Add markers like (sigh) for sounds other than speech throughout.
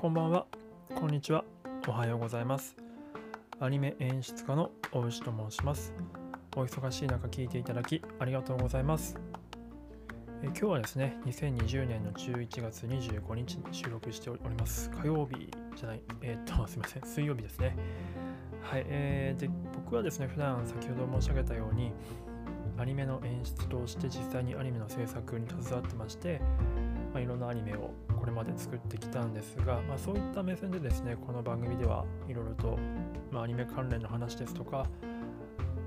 こんばんは、こんにちは、おはようございます。アニメ演出家の大牛と申します。お忙しい中聞いていただきありがとうございます。え今日はですね、2020年の11月25日に収録しております。火曜日じゃない、えーっと、(laughs) すみません、水曜日ですね。はい、えーで、僕はですね、普段先ほど申し上げたように、アニメの演出として実際にアニメの制作に携わってまして、まあ、いろんなアニメをれまで作ってきたんですが、まあ、そういった目線でですねこの番組ではいろいろと、まあ、アニメ関連の話ですとか、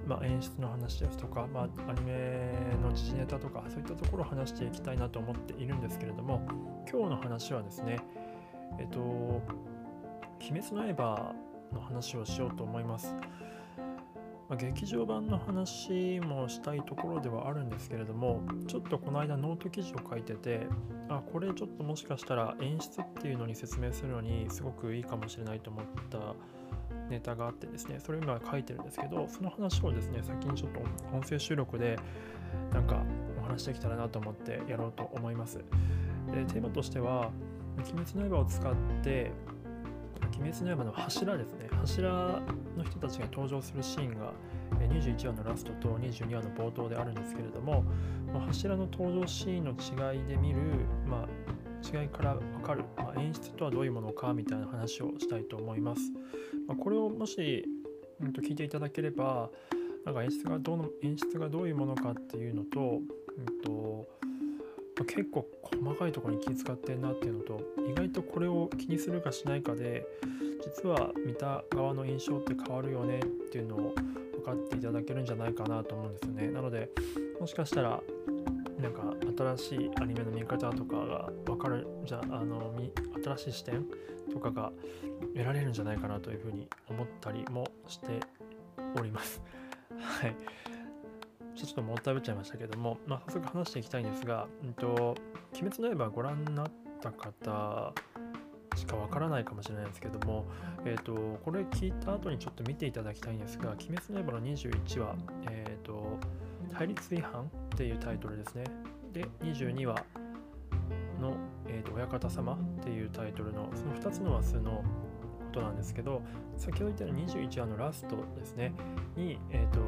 まあ、演出の話ですとか、ま、アニメの時事ネタとかそういったところを話していきたいなと思っているんですけれども今日の話はですねえっと「鬼滅の刃」の話をしようと思います。まあ、劇場版の話もしたいところではあるんですけれどもちょっとこの間ノート記事を書いててあこれちょっともしかしたら演出っていうのに説明するのにすごくいいかもしれないと思ったネタがあってですねそれを今書いてるんですけどその話をですね先にちょっと音声収録でなんかお話できたらなと思ってやろうと思います。でテーマとしては「鬼滅の刃」を使って鬼滅の刃の柱ですね柱の人たちが登場するシーンが21話のラストと22話の冒頭であるんですけれども、柱の登場シーンの違いで見る、まあ、違いから分かる、まあ演出とはどういうものかみたいな話をしたいと思います。まあこれをもし、うん、と聞いていただければなんか演出がどの演出がどういうものかっていうのと,、うんとまあ結構細かいところに気遣ってんなっていうのと意外とこれを気にするかしないかで実は見た側の印象って変わるよねっていうのを分かっていただけるんじゃないかなと思うんですよね。なのでもしかしたらなんか新しいアニメの見方とかが分かるじゃあの新しい視点とかが得られるんじゃないかなというふうに思ったりもしております。はい。ちょっともったいぶっちゃいましたけども、まあ、早速話していきたいんですが、うんと、鬼滅の刃ご覧になった方しかわからないかもしれないですけども、えー、とこれ聞いた後にちょっと見ていただきたいんですが「鬼滅の刃」の21話、えーと「対立違反」っていうタイトルですね。で22話の、えーと「親方様」っていうタイトルのその2つの話数のことなんですけど先ほど言ったように21話のラストですね。に、えーと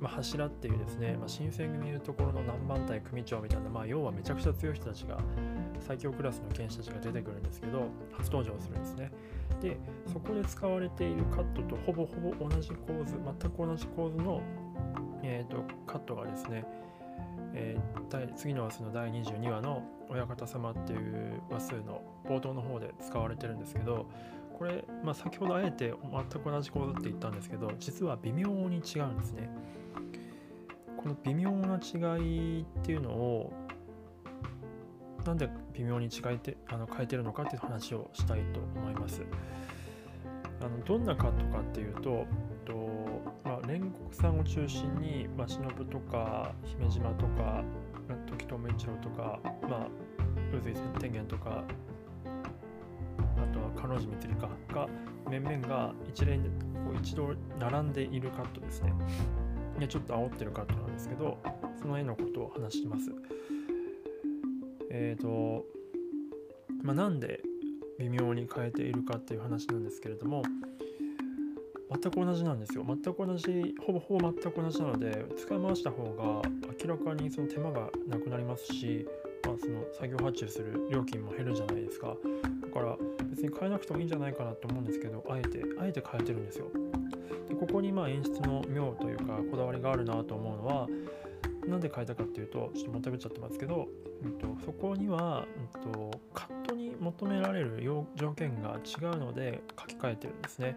まあ、柱っていうですね、まあ、新選組いうところの何番隊組長みたいな、まあ、要はめちゃくちゃ強い人たちが最強クラスの剣士たちが出てくるんですけど初登場するんですね。でそこで使われているカットとほぼほぼ同じ構図全く同じ構図の、えー、とカットがですね、えー次の話数の第22話の「親方様」っていう話数の冒頭の方で使われてるんですけどこれ、まあ、先ほどあえて全く同じ構図って言ったんですけど実は微妙に違うんですねこの微妙な違いっていうのをなんで微妙に違えてあの変えてるのかっていう話をしたいと思います。あのどんなカットかっていうと、とまあ、煉獄さんを中心に、まあ、忍とか姫島とか時友一郎とか、まあ、宇髄天元とかあとは彼女光かが面々が一連でこう一度並んでいるカットですね。でちょっと煽ってるカットなんですけどその絵のことを話します。えーとまあ、なんで微妙に変えているかっていう話なんですけれども全く同じなんですよ全く同じほぼほぼ全く同じなので使い回した方が明らかにその手間がなくなりますし、まあ、その作業発注する料金も減るじゃないですかだから別に変えなくてもいいんじゃないかなと思うんですけどあえてあえて変えてるんですよでここにまあ演出の妙というかこだわりがあるなと思うのはなんで変えたかっていうと、ちょっともたいぶっちゃってますけど、うんと、そこには、うんと、カットに求められる条件が違うので書き換えてるんですね。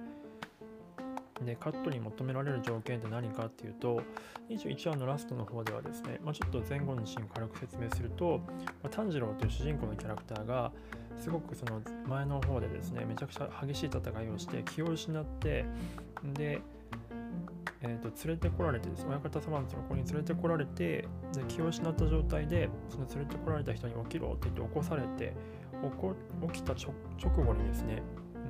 で、カットに求められる条件って何かっていうと、21話のラストの方ではですね、まあ、ちょっと前後のシーンを軽く説明すると、まあ、炭治郎という主人公のキャラクターが、すごくその前の方でですね、めちゃくちゃ激しい戦いをして気を失って、で、えー、と連れてこられてです親方様のところに連れてこられてで気を失った状態でその連れてこられた人に起きろって言って起こされて起こ起きた直後にですね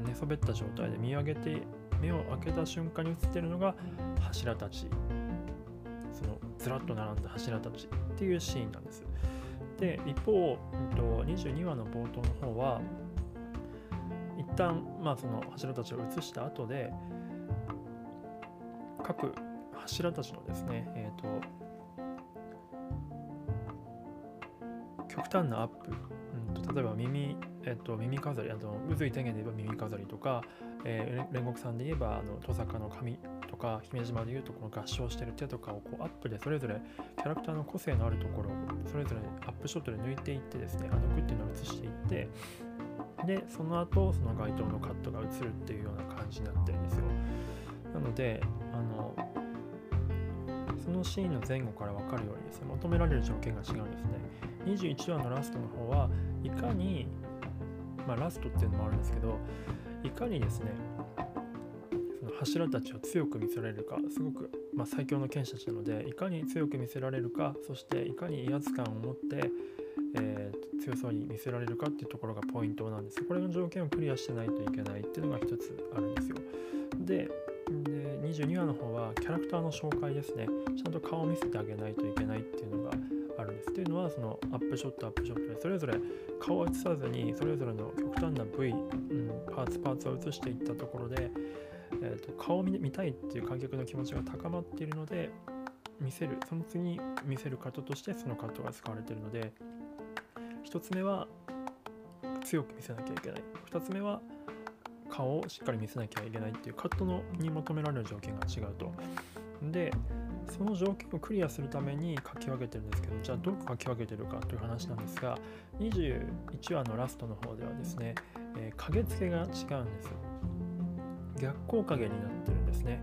寝そべった状態で見上げて目を開けた瞬間に映っているのが柱たち。そのずらっと並んだ柱たちっていうシーンなんです。で一方、うん、と22話の冒頭の方は一旦まあその柱たちを写した後で各柱たちのですねえっ、ー、と極端なアップ、うんと、例えば耳,、えっと、耳飾りあの渦井天元で言えば耳飾りとか、えー、煉獄さんで言えばあの登坂の髪とか姫島で言うとこの合唱してる手とかをこうアップでそれぞれキャラクターの個性のあるところをそれぞれアップショットで抜いていってですねあのグっていうのを映していってでその後その街灯のカットが映るっていうような感じになってるんですよ。なのであのそのシーンの前後から分かるようにですね求められる条件が違うんですね。21話のラストの方はいかにまあラストっていうのもあるんですけどいかにですねその柱たちを強く見せられるかすごく、まあ、最強の剣士たちなのでいかに強く見せられるかそしていかに威圧感を持って、えー、強そうに見せられるかっていうところがポイントなんです。これの条件をクリアしてないといけないっていうのが一つあるんですよ。でで22話の方はキャラクターの紹介ですね。ちゃんと顔を見せてあげないといけないっていうのあるんですっていうのはそのアップショットアップショットでそれぞれ顔を映さずにそれぞれの極端な部位、うん、パーツパーツを映していったところで、えーと、顔を見見たいっていう観客の気持ちが高まっているので見せるその次に見せるカットとしてそのカットが使われているので1つ目は強く見せなきゃいけない2つ目は顔をしっかり見せなきゃいけないっていうカットのに求められる条件が違うと。でその条件をクリアするために書き分けてるんですけどじゃあどう書き分けてるかという話なんですが21話のラストの方ではですね、えー、影付けが違うんです逆光影になってるんですね、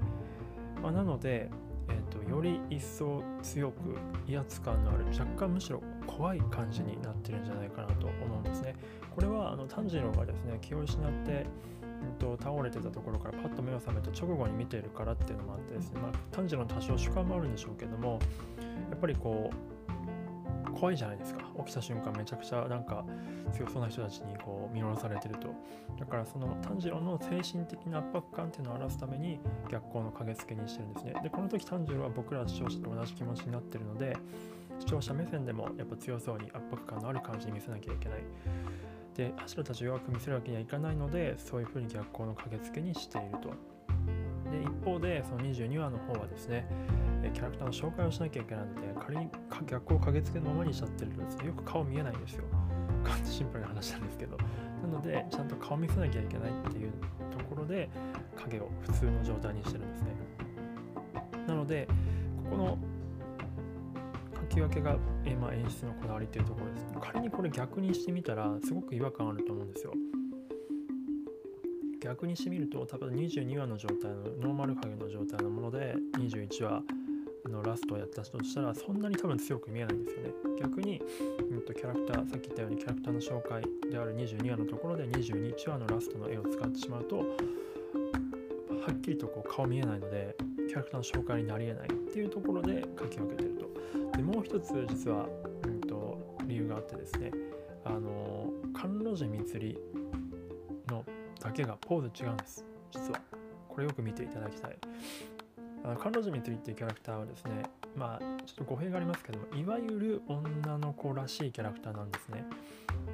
まあ、なので、えーと、より一層強く威圧感のある若干むしろ怖い感じになってるんじゃないかなと思うんですね。これはあの炭治郎がですね気を失ってと、倒れてたところからパッと目を覚めた直後に見ているからっていうのもあってですね、まあ、炭治郎の多少主観もあるんでしょうけどもやっぱりこう怖いじゃないですか。起きた瞬間めちゃくちゃなんか強そうな人たちにこう見下ろされてると。だからその炭治郎の精神的な圧迫感っていうのを表すために逆光の影付けにしてるんですね。でこの時炭治郎は僕ら視聴者と同じ気持ちになってるので視聴者目線でもやっぱ強そうに圧迫感のある感じに見せなきゃいけない。で柱たちを弱く見せるわけにはいかないのでそういうふうに逆光の駆けつけにしていると。で一方でその22話の方はですねキャラクターの紹介をしなきゃいけないので仮に逆光を駆けつけのままにしちゃってるとですよく顔見えないんですよ。(laughs) シンプルな話なんですけど。なのでちゃんと顔見せなきゃいけないっていうところで影を普通の状態にしてるんですね。なのでここのき分けが、えまあ、演出のこだわりというところです、仮にこれ逆にしてみたらすごく違和感あると思うんですよ。逆にしてみると多分22話の状態のノーマル影の状態のもので21話のラストをやった人としたらそんなに多分強く見えないんですよね。逆に、うんと、キャラクターさっき言ったようにキャラクターの紹介である22話のところで22話のラストの絵を使ってしまうとはっきりとこう顔見えないのでキャラクターの紹介になりえないっていうところで書き分けてると。でもう一つ実は、うんと、理由があってですねあの甘露寺りのだけがポーズ違うんです。実は。これよく見ていただきたい。あの甘露寺りっていうキャラクターはですねまあちょっと語弊がありますけどもいわゆる女の子らしいキャラクターなんですね、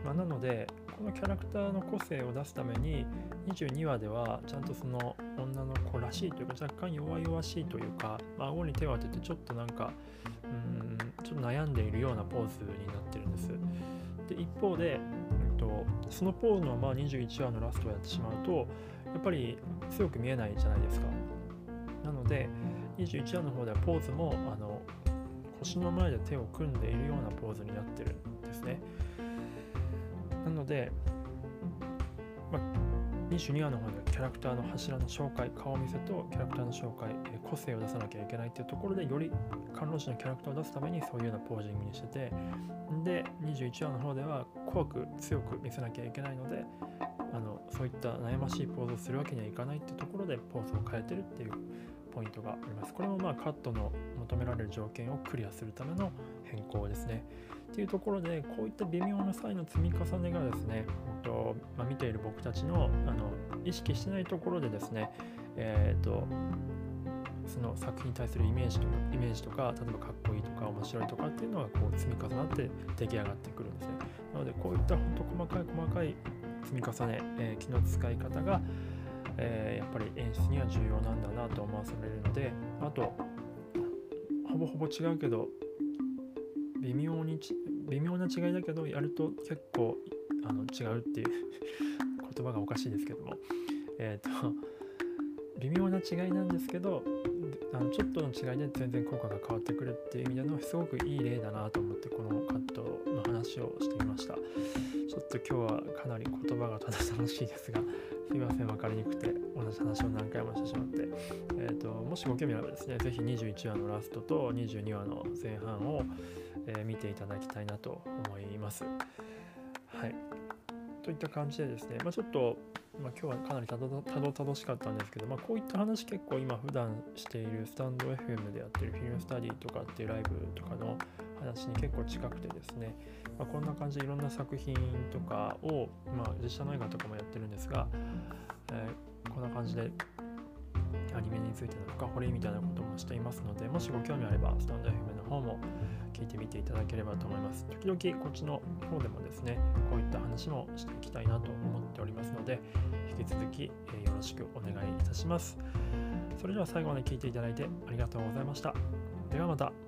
まあ、なのでこのキャラクターの個性を出すために22話ではちゃんとその女の子らしいというか若干弱々しいというか、まあ、顎に手を当ててちょっとなんかうんちょっと悩んでいるようなポーズになってるんです。で一方で、えっと、そのポーズのまま21話のラストをやってしまうとやっぱり強く見えないじゃないですか。なので21話の方ではポーズもあの腰の前で手を組んでいるようなポーズになってるんですね。なので、まあ、22話の方ではキャラクターの柱の紹介、顔見せとキャラクターの紹介、え個性を出さなきゃいけないっていうところで、より観音師のキャラクターを出すためにそういうようなポージングにしてて、で、21話の方では怖く強く見せなきゃいけないので、あのそういった悩ましいポーズをするわけにはいかないっていうところでポーズを変えてるっていうポイントがあります。これもまあカットの求められる条件をクリアするための変更ですね。っていうところでこういった微妙な際の積み重ねがですね、えっとまあ、見ている僕たちのあの意識してないところでですね、えー、っとその作品に対するイメージとかイメージとか例えばかっこいいとか面白いとかっていうのがこう積み重なって出来上がってくるんですね。なのでこういった本当細かい細かい積み重ね、えー、気の使い方が、えー、やっぱり演出には重要なんだなと思わされるのであとほぼほぼ違うけど微妙に微妙な違いだけどやると結構あの違うっていう (laughs) 言葉がおかしいですけども。えっ、ー、と微妙な違いなんですけどあのちょっとの違いで全然効果が変わってくるっていう意味でのすごくいい例だなと思ってこのカットの話をしてみました。ちょっと今日はかなり言葉がただ楽しいですがすいません分かりにくくて同じ話を何回もしてしまって、えーと、もしご興味あればですね是非21話のラストと22話の前半を、え、見ていただきたいなと思います。はい。といった感じでですね、まあ、ちょっとまあ、今日はかなりたどたどしかったんですけど、まあ、こういった話結構今普段しているスタンド FM でやってるフィルムスタディとかっていうライブとかの話に結構近くてですね、まあ、こんな感じでいろんな作品とかを、まあ、実写の映画とかもやってるんですが、えー、こんな感じでアニメについての深掘りみたいなこともしていますのでもしご興味あればスタンド FM の方も聞いてみていただければと思います。時々こっちの方でもですね、こういった話もしていきたいなと思っておりますので、引き続き、よろしくお願いいたします。それでは最後まで聞いていただいてありがとうございました。ではまた。